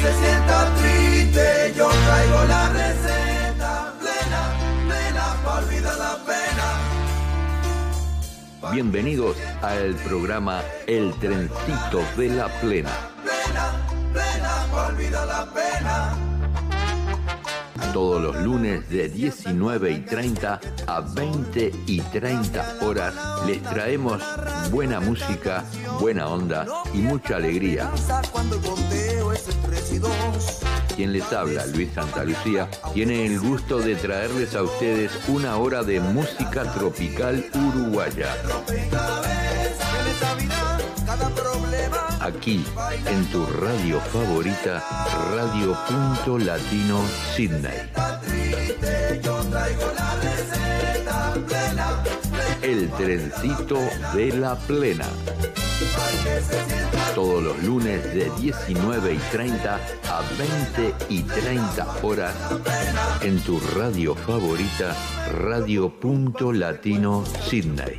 se sienta triste, yo traigo la receta plena, plena, para olvidar la pena. Bienvenidos al programa El Trencito de la Plena. Plena, plena, para olvidar la pena. Todos los lunes de 19 y 30 a 20 y 30 horas les traemos buena música, buena onda y mucha alegría. Quien les habla, Luis Santa Lucía, tiene el gusto de traerles a ustedes una hora de música tropical uruguaya. Aquí, en tu radio favorita, Radio Punto Latino Sydney. El trencito de la plena. Todos los lunes de 19 y 30 a 20 y 30 horas en tu radio favorita, Radio Punto Latino Sydney.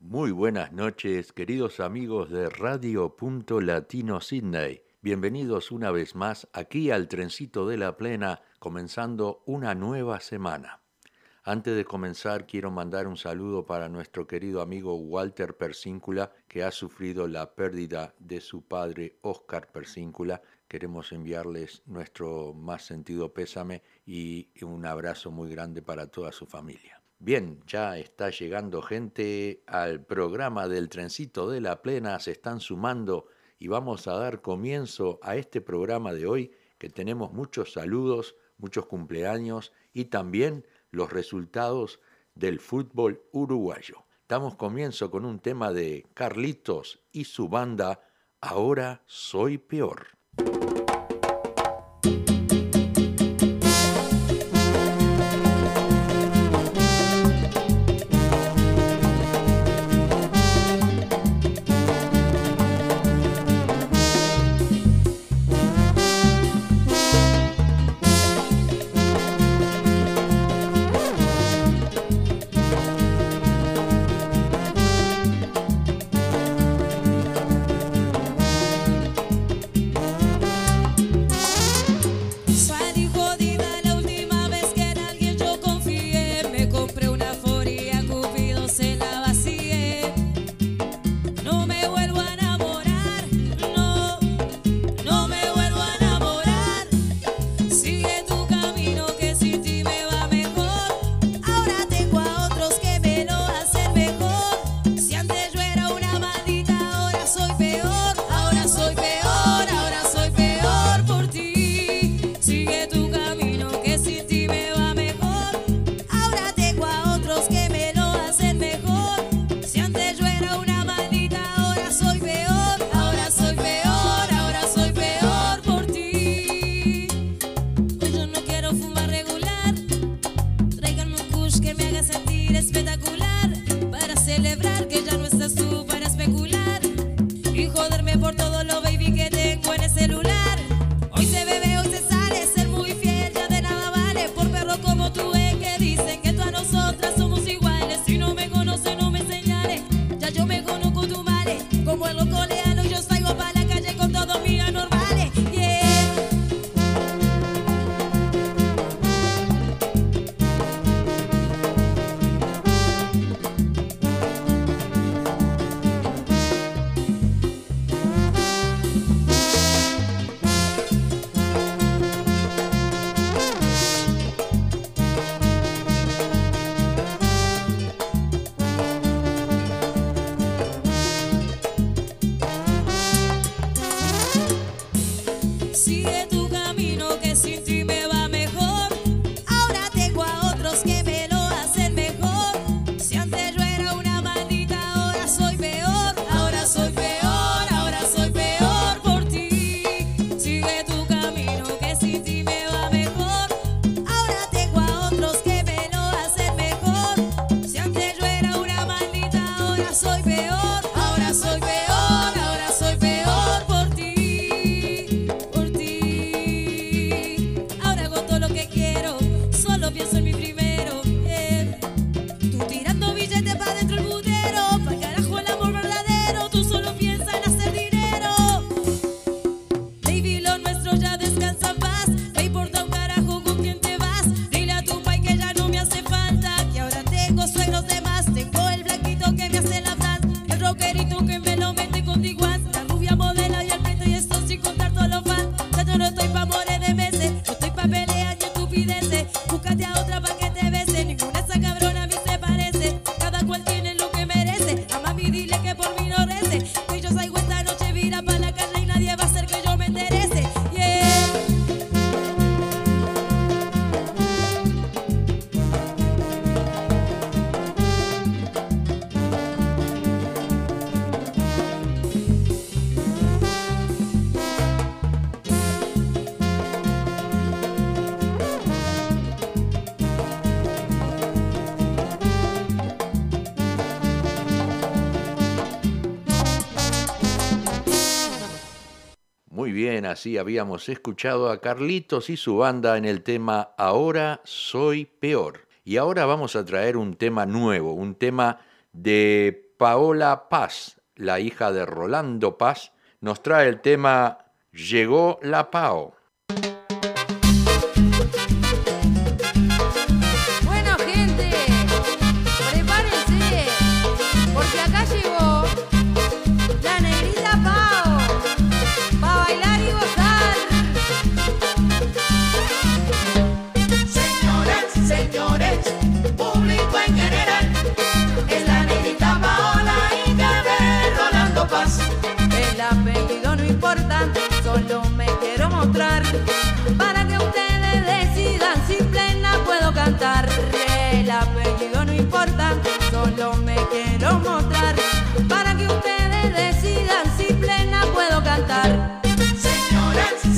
Muy buenas noches, queridos amigos de Radio Punto Latino Sydney. Bienvenidos una vez más aquí al Trencito de la Plena, comenzando una nueva semana. Antes de comenzar, quiero mandar un saludo para nuestro querido amigo Walter Persíncula, que ha sufrido la pérdida de su padre Oscar Persíncula. Queremos enviarles nuestro más sentido pésame y un abrazo muy grande para toda su familia. Bien, ya está llegando gente al programa del Trencito de la Plena, se están sumando y vamos a dar comienzo a este programa de hoy que tenemos muchos saludos, muchos cumpleaños y también los resultados del fútbol uruguayo. Damos comienzo con un tema de Carlitos y su banda Ahora Soy Peor. Así habíamos escuchado a Carlitos y su banda en el tema Ahora soy peor. Y ahora vamos a traer un tema nuevo, un tema de Paola Paz, la hija de Rolando Paz. Nos trae el tema Llegó la Pao.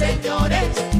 Señores,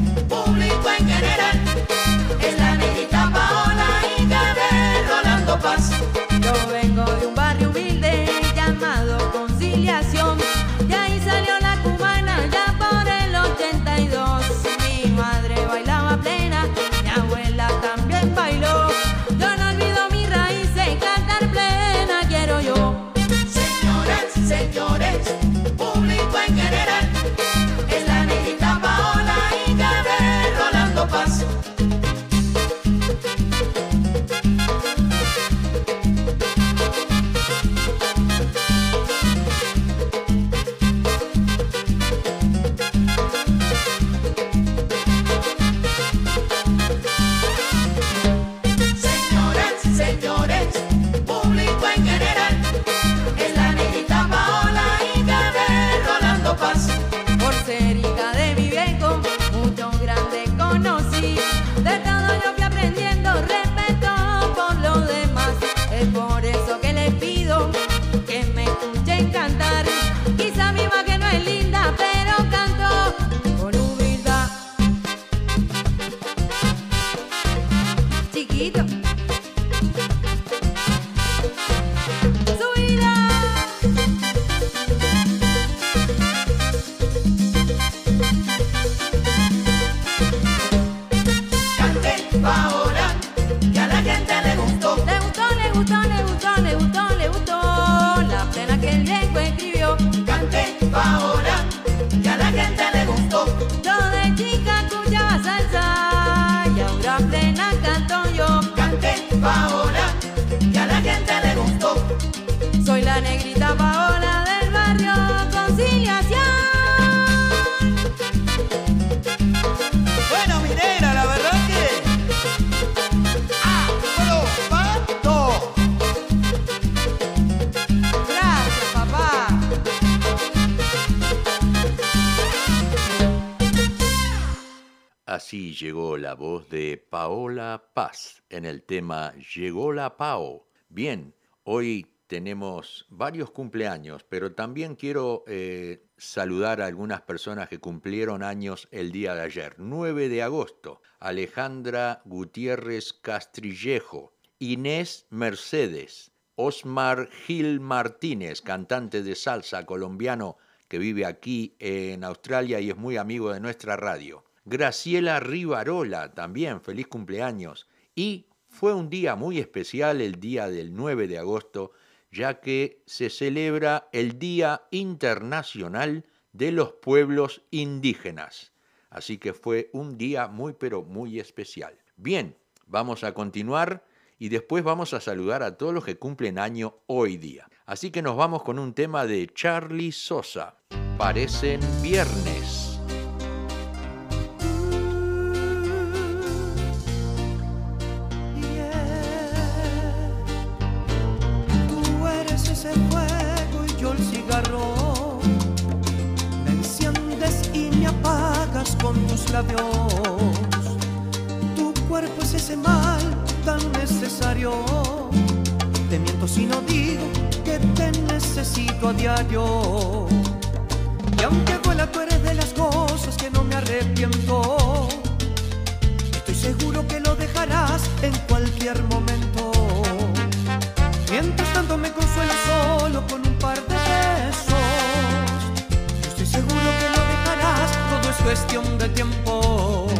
llegó la voz de Paola Paz en el tema Llegó la Pao. Bien, hoy tenemos varios cumpleaños, pero también quiero eh, saludar a algunas personas que cumplieron años el día de ayer. 9 de agosto, Alejandra Gutiérrez Castrillejo, Inés Mercedes, Osmar Gil Martínez, cantante de salsa colombiano que vive aquí en Australia y es muy amigo de nuestra radio. Graciela Rivarola, también feliz cumpleaños. Y fue un día muy especial el día del 9 de agosto, ya que se celebra el Día Internacional de los Pueblos Indígenas. Así que fue un día muy pero muy especial. Bien, vamos a continuar y después vamos a saludar a todos los que cumplen año hoy día. Así que nos vamos con un tema de Charlie Sosa. Parecen viernes. Labios. Tu cuerpo es ese mal tan necesario. Te miento si no digo que te necesito a diario. Y aunque duela, tú eres de las cosas que no me arrepiento. Estoy seguro que lo dejarás en cualquier momento. Mientras tanto me consuelo solo con un par de cuestión de tiempo.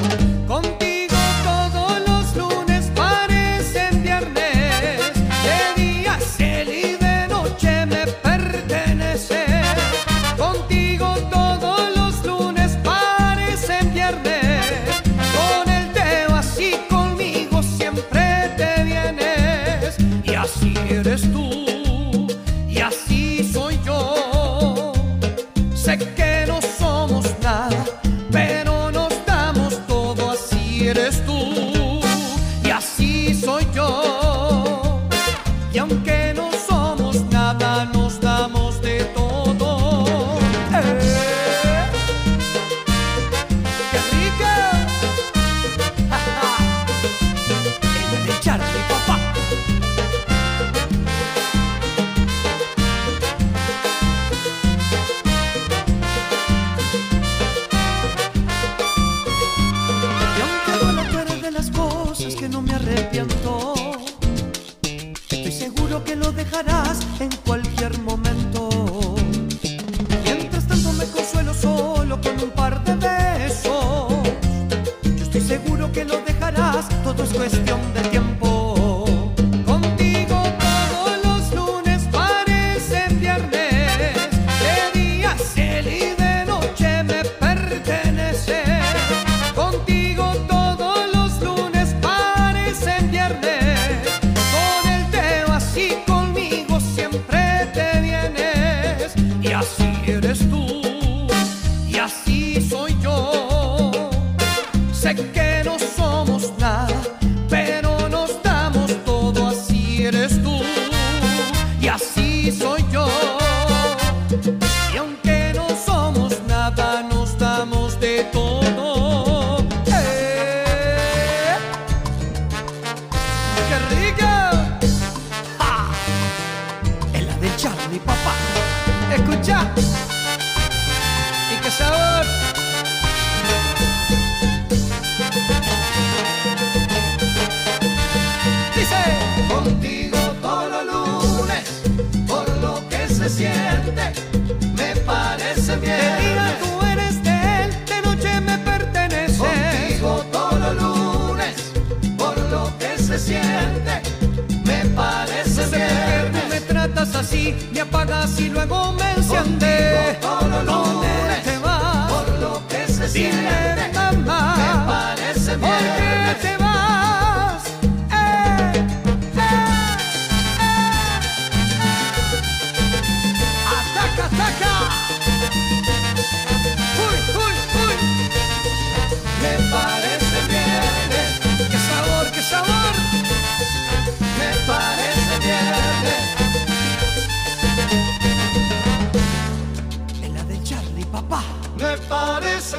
Parece.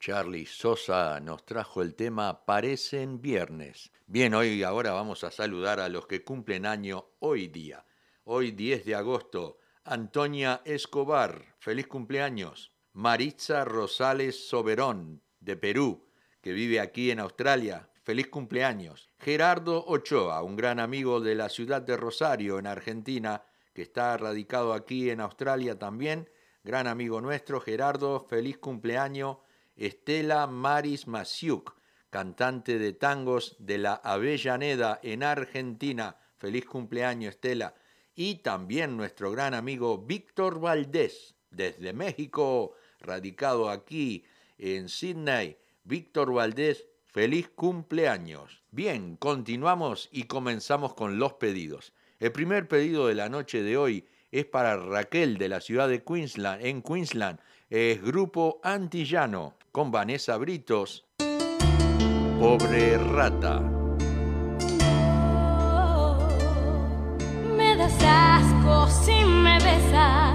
Charlie Sosa nos trajo el tema Parecen Viernes. Bien, hoy ahora vamos a saludar a los que cumplen año hoy día. Hoy 10 de agosto, Antonia Escobar, feliz cumpleaños. Maritza Rosales Soberón, de Perú, que vive aquí en Australia, feliz cumpleaños. Gerardo Ochoa, un gran amigo de la ciudad de Rosario, en Argentina, que está radicado aquí en Australia también. Gran amigo nuestro, Gerardo, feliz cumpleaños. Estela Maris Masiuk, cantante de tangos de la Avellaneda en Argentina. Feliz cumpleaños, Estela. Y también nuestro gran amigo Víctor Valdés, desde México, radicado aquí en Sydney. Víctor Valdés, feliz cumpleaños. Bien, continuamos y comenzamos con los pedidos. El primer pedido de la noche de hoy es para Raquel de la ciudad de Queensland, en Queensland. Es Grupo Antillano con Vanessa Britos. Pobre rata. Me das asco si me besas,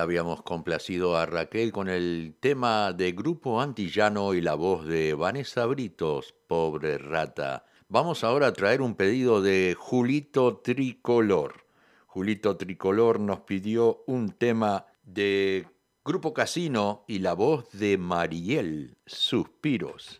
habíamos complacido a Raquel con el tema de Grupo Antillano y la voz de Vanessa Britos, pobre rata. Vamos ahora a traer un pedido de Julito Tricolor. Julito Tricolor nos pidió un tema de Grupo Casino y la voz de Mariel, Suspiros.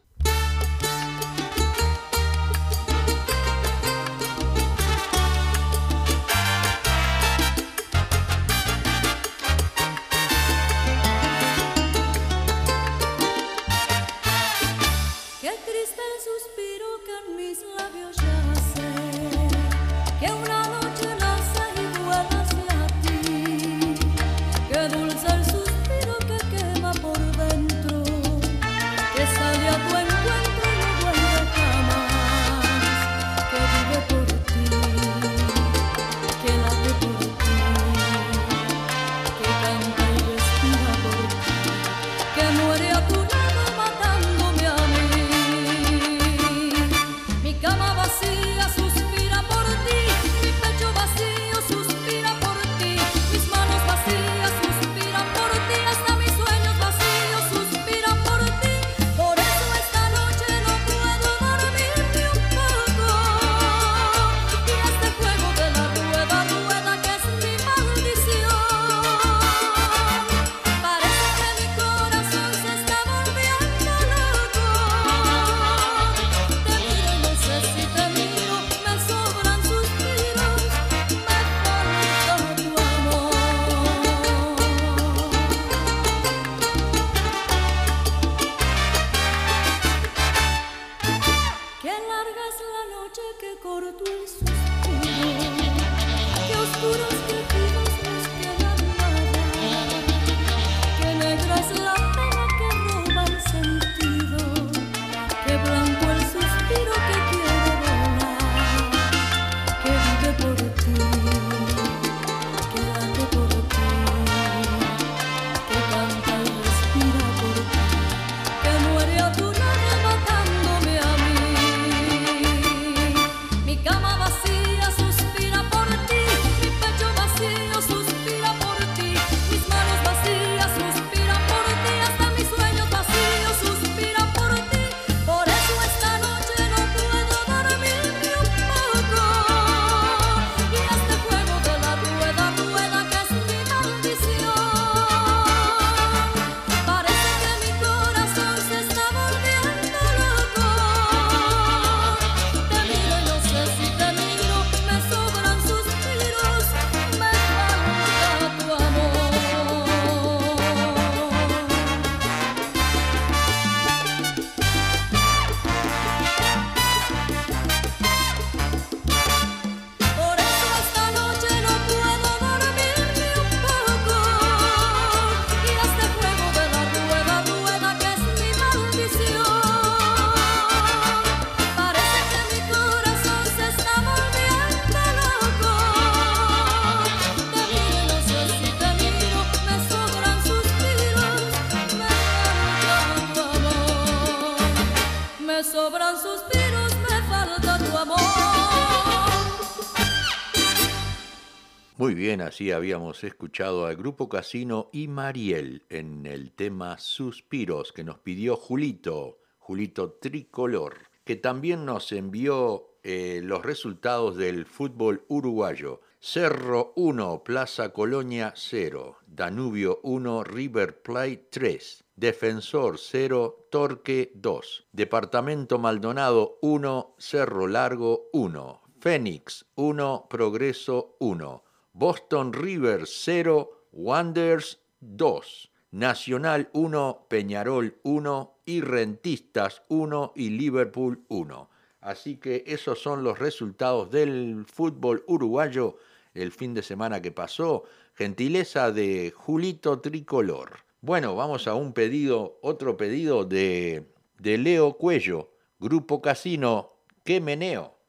Bien, así habíamos escuchado al grupo Casino y Mariel en el tema Suspiros que nos pidió Julito, Julito Tricolor, que también nos envió eh, los resultados del fútbol uruguayo. Cerro 1, Plaza Colonia 0, Danubio 1, River Plate 3, Defensor 0, Torque 2, Departamento Maldonado 1, Cerro Largo 1, Fénix 1, Progreso 1, Boston River 0, Wanderers 2, Nacional 1, Peñarol 1 y Rentistas 1 y Liverpool 1. Así que esos son los resultados del fútbol uruguayo el fin de semana que pasó. Gentileza de Julito Tricolor. Bueno, vamos a un pedido, otro pedido de, de Leo Cuello, Grupo Casino, ¡Qué meneo!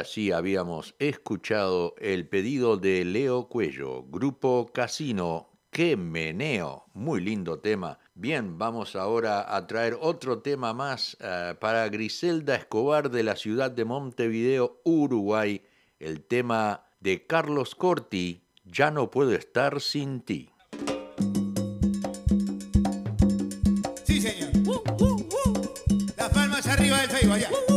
Así habíamos escuchado el pedido de Leo Cuello, Grupo Casino. ¡Qué meneo! Muy lindo tema. Bien, vamos ahora a traer otro tema más eh, para Griselda Escobar de la ciudad de Montevideo, Uruguay. El tema de Carlos Corti, Ya no puedo estar sin ti. Sí, señor. Las palmas arriba del Facebook. Allá.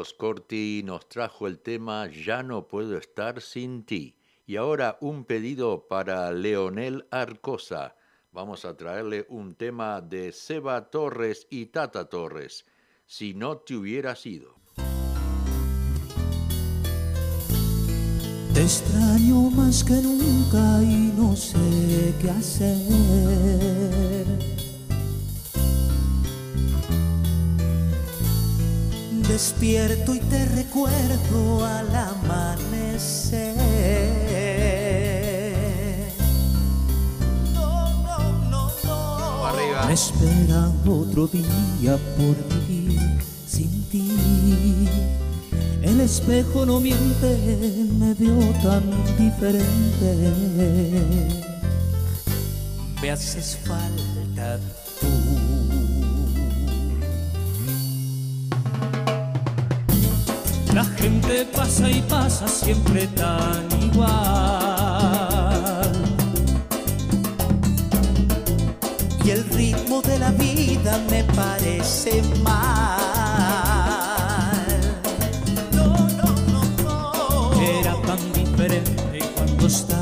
Carlos Corti nos trajo el tema Ya no puedo estar sin ti. Y ahora un pedido para Leonel Arcosa. Vamos a traerle un tema de Seba Torres y Tata Torres. Si no te hubiera sido. Te extraño más que nunca y no sé qué hacer despierto y te recuerdo al amanecer. No, no, no, no. Arriba. Me espera otro día por vivir sin ti. El espejo no miente, me veo tan diferente. Me haces falta La gente pasa y pasa siempre tan igual. Y el ritmo de la vida me parece mal. No, no, no, no. Era tan diferente cuando estaba.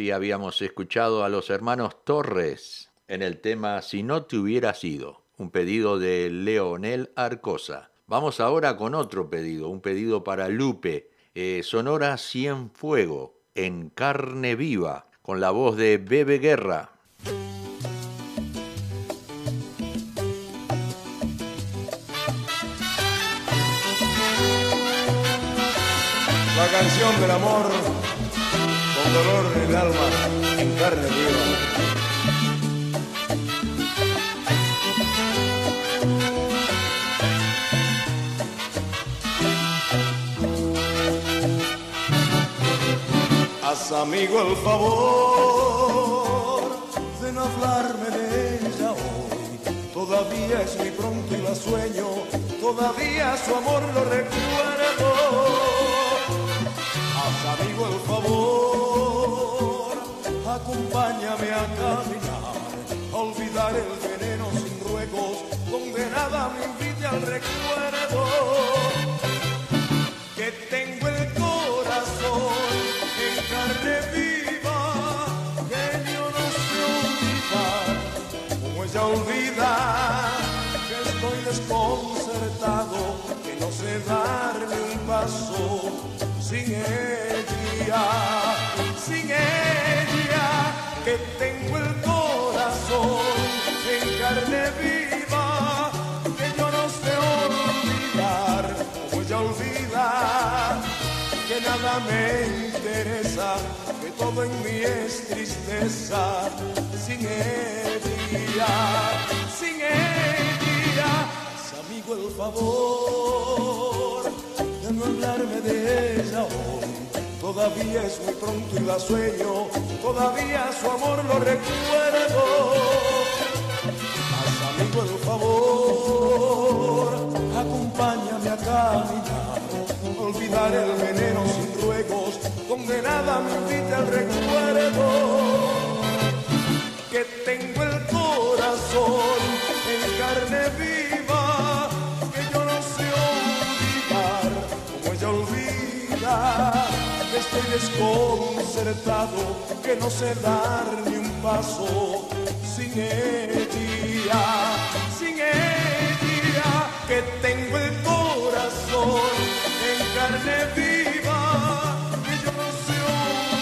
Así habíamos escuchado a los hermanos Torres en el tema Si no te hubiera sido, un pedido de Leonel Arcosa. Vamos ahora con otro pedido, un pedido para Lupe, eh, Sonora Cienfuego, en carne viva, con la voz de Bebe Guerra. La canción del amor dolor en el alma en carne viva. Haz amigo el favor de no hablarme de ella hoy. Todavía es muy pronto y la sueño, todavía su amor lo recuerdo. Haz amigo el favor, acompáñame a caminar, a olvidar el veneno sin ruegos, donde nada me invite al recuerdo. Que tengo el corazón en carne viva, que yo no sé olvidar, como ella olvida, que estoy desconcertado, que no sé darle un paso sin ella, sin ella, que tengo el corazón en carne viva, que yo no sé olvidar, como ella olvida, que nada me interesa, que todo en mí es tristeza, sin ella, sin ella, haz amigo el favor de no hablarme de ella hoy. Todavía es muy pronto y la sueño, todavía su amor lo recuerdo. Haz amigo el favor, acompáñame a caminar, olvidar el veneno sin ruegos, donde nada me invite al recuerdo. Que tengo el que no sé dar ni un paso sin ella, sin ella, que tengo el corazón en carne viva, que yo no sé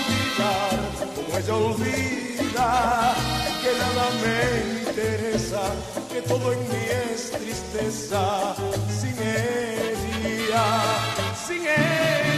olvidar, como ella olvida, que nada me interesa, que todo en mí es tristeza, sin ella, sin ella.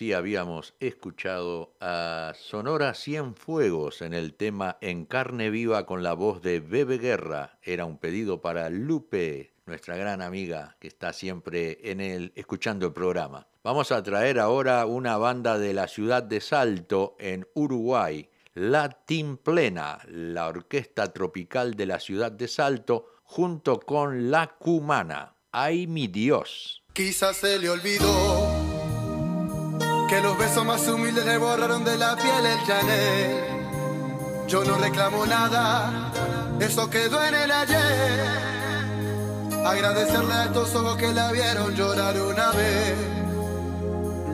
así habíamos escuchado a Sonora Cienfuegos en el tema En carne viva con la voz de Bebe Guerra. Era un pedido para Lupe, nuestra gran amiga que está siempre en el escuchando el programa. Vamos a traer ahora una banda de la ciudad de Salto en Uruguay, La Plena, la orquesta tropical de la ciudad de Salto, junto con La Cumana. ¡Ay mi Dios! Quizás se le olvidó que los besos más humildes le borraron de la piel el Chanel. Yo no reclamo nada, eso quedó en el ayer. Agradecerle a estos ojos que la vieron llorar una vez.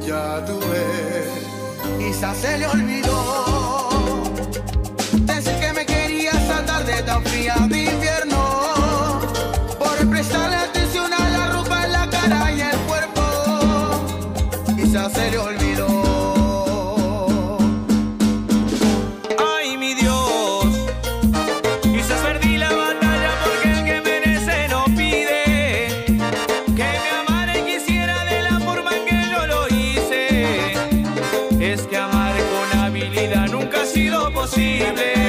Ya tuve, quizás se le olvidó decir que me quería saltar de tan fría de nunca ha sido posible.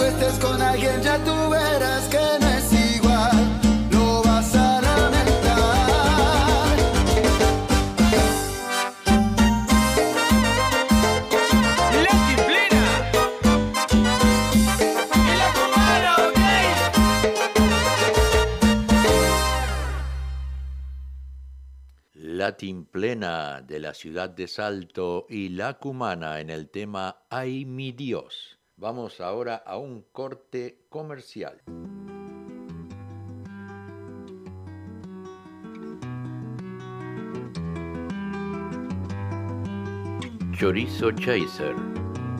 Acuestes con alguien ya tú verás que no es igual. Lo vas a lamentar. Leti plena. Y la cubana, ok. Latin Plena de la ciudad de Salto y La Cumana en el tema Ay mi Dios. Vamos ahora a un corte comercial. Chorizo Chaser,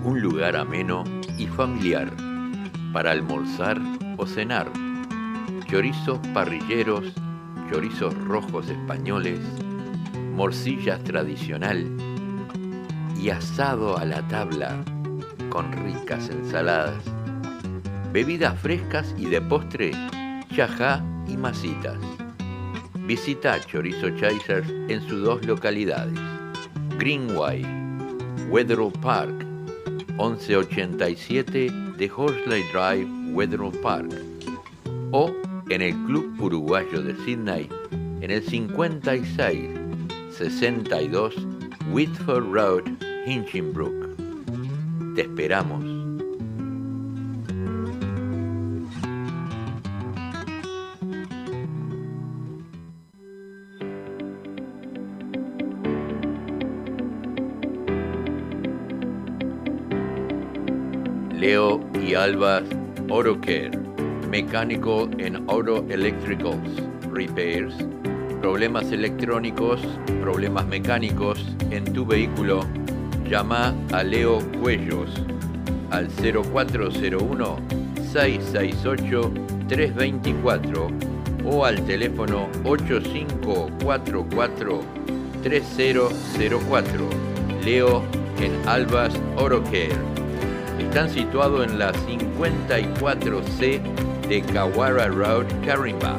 un lugar ameno y familiar para almorzar o cenar. Chorizos parrilleros, chorizos rojos españoles, morcillas tradicional y asado a la tabla con ricas ensaladas, bebidas frescas y de postre, chajá y masitas. Visita Chorizo Chasers en sus dos localidades, Greenway, Wetherill Park, 1187 de Horsley Drive, Wetherill Park, o en el Club Uruguayo de Sydney, en el 56 62 Whitford Road, Hinchinbrook. Te esperamos. Leo y Alba Auto Care, Mechanical and Auto Electricals, Repairs, problemas electrónicos, problemas mecánicos en tu vehículo, llama a Leo Cuellos al 0401 668 324 o al teléfono 8544 3004. Leo en Albas Auto Care. Están situados en la 54C de Kawara Road, Carimba.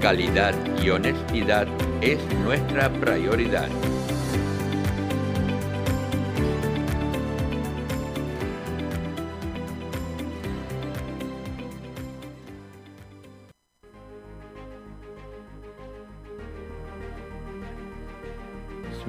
Calidad y honestidad es nuestra prioridad.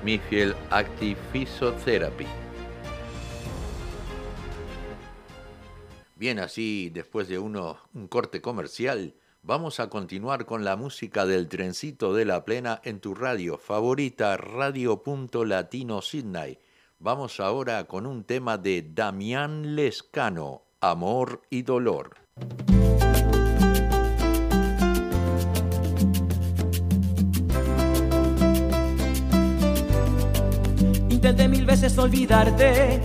Smithfield Active Physiotherapy. Bien, así después de un corte comercial, vamos a continuar con la música del trencito de la plena en tu radio favorita, Radio Latino Sydney. Vamos ahora con un tema de Damián Lescano, Amor y Dolor. Intenté mil veces olvidarte,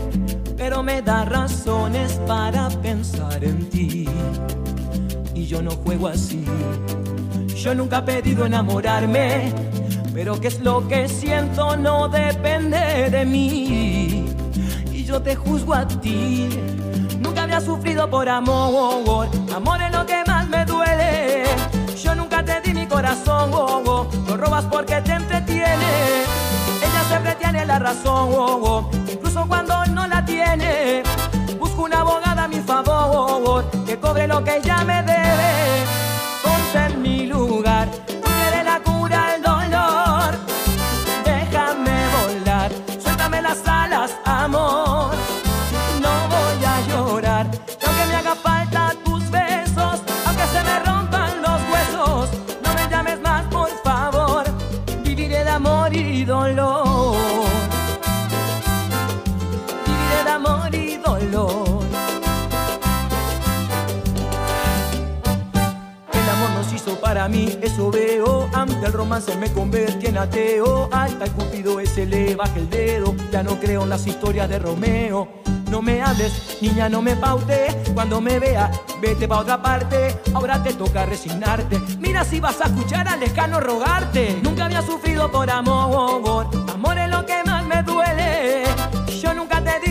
pero me da razones para pensar en ti. Y yo no juego así. Yo nunca he pedido enamorarme, pero qué es lo que siento no depende de mí. Y yo te juzgo a ti. Nunca había sufrido por amor. Amor es lo que más me duele. Yo nunca te di mi corazón. Lo robas porque te entretiene. Siempre tiene la razón, oh, incluso cuando no la tiene. Busco una abogada a mi favor, que cobre lo que ella me debe. Ponte en mi lugar, tú quieres la cura veo. Ante el romance me convertí en ateo. Hasta el cupido ese le baja el dedo. Ya no creo en las historias de Romeo. No me hables, niña, no me paute. Cuando me vea, vete pa' otra parte. Ahora te toca resignarte. Mira si vas a escuchar al lejano rogarte. Nunca había sufrido por amor.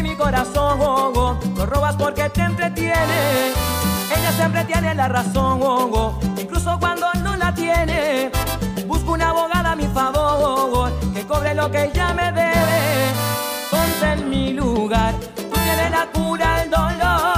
Mi corazón. Lo robas porque te entretiene. Ella siempre tiene la razón, incluso cuando no la tiene. Busco una abogada a mi favor, que cobre lo que ella me debe. Ponte en mi lugar, tú tienes la cura al dolor.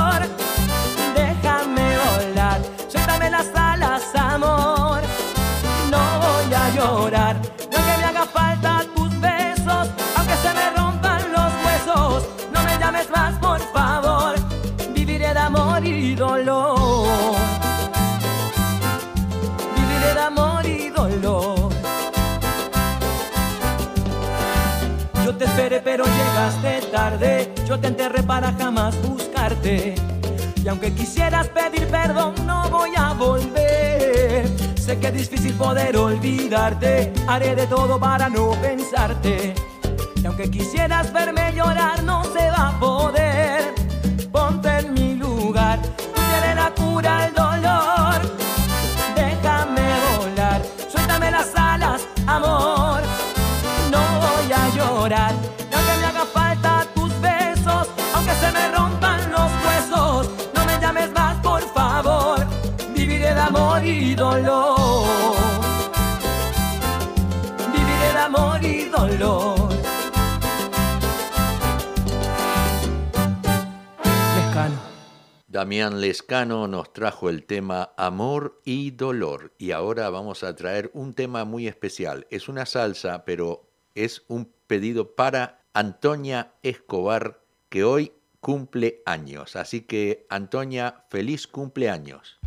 Llegaste tarde. Yo te enterré para jamás buscarte. Y aunque quisieras pedir perdón, no voy a volver. Sé que es difícil poder olvidarte. Haré de todo para no pensarte. Y aunque quisieras verme llorar, no se va a poder. Ponte en mi lugar, tú tienes la cura al dolor. Déjame volar, suéltame las alas, amor. No voy a llorar, Damián Lescano nos trajo el tema Amor y Dolor y ahora vamos a traer un tema muy especial. Es una salsa, pero es un pedido para Antonia Escobar que hoy cumple años. Así que Antonia, feliz cumpleaños.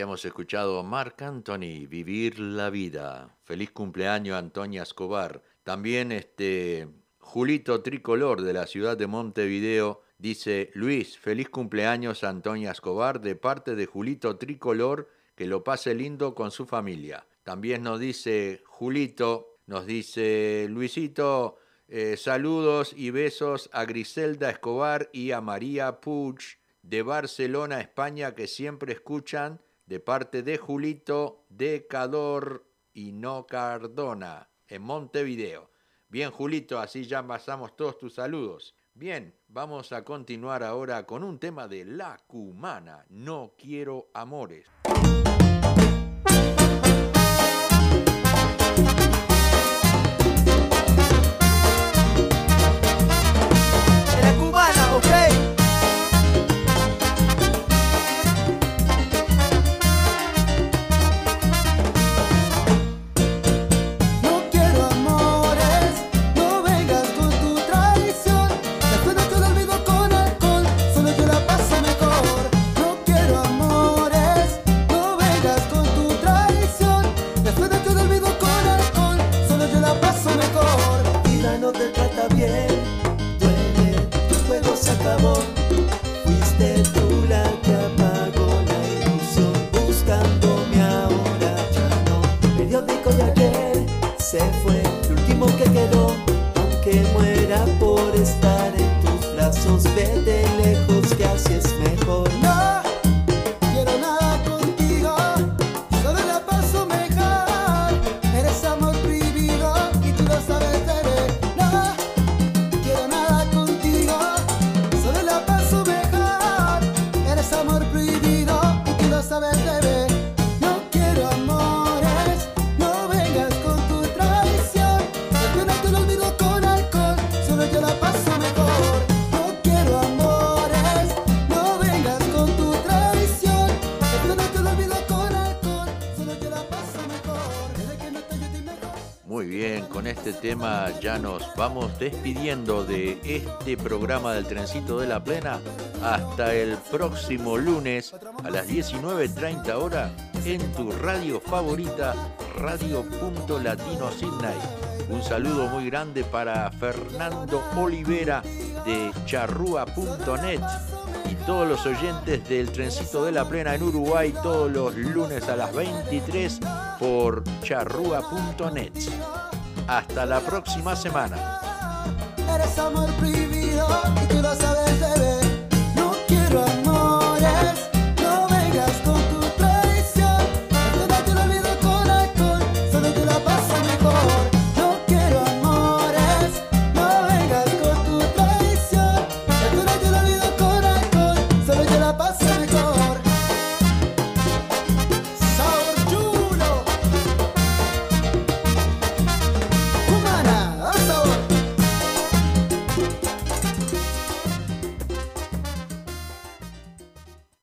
Habíamos escuchado Marc Anthony, Vivir la Vida. Feliz cumpleaños Antonia Escobar. También este Julito Tricolor de la ciudad de Montevideo dice, Luis, feliz cumpleaños Antonia Escobar de parte de Julito Tricolor, que lo pase lindo con su familia. También nos dice Julito, nos dice Luisito, eh, saludos y besos a Griselda Escobar y a María Puig de Barcelona, España, que siempre escuchan de parte de Julito de Cador y no Cardona, en Montevideo. Bien, Julito, así ya pasamos todos tus saludos. Bien, vamos a continuar ahora con un tema de La Cumana, No Quiero Amores. Por estar vamos despidiendo de este programa del Trencito de la Plena hasta el próximo lunes a las 19.30 horas en tu radio favorita, Radio.Latino Sydney. Un saludo muy grande para Fernando Olivera de charrúa.net y todos los oyentes del Trencito de la Plena en Uruguay todos los lunes a las 23 por charrúa.net. Hasta la próxima semana. Eres amor prohibido y tú lo sabes.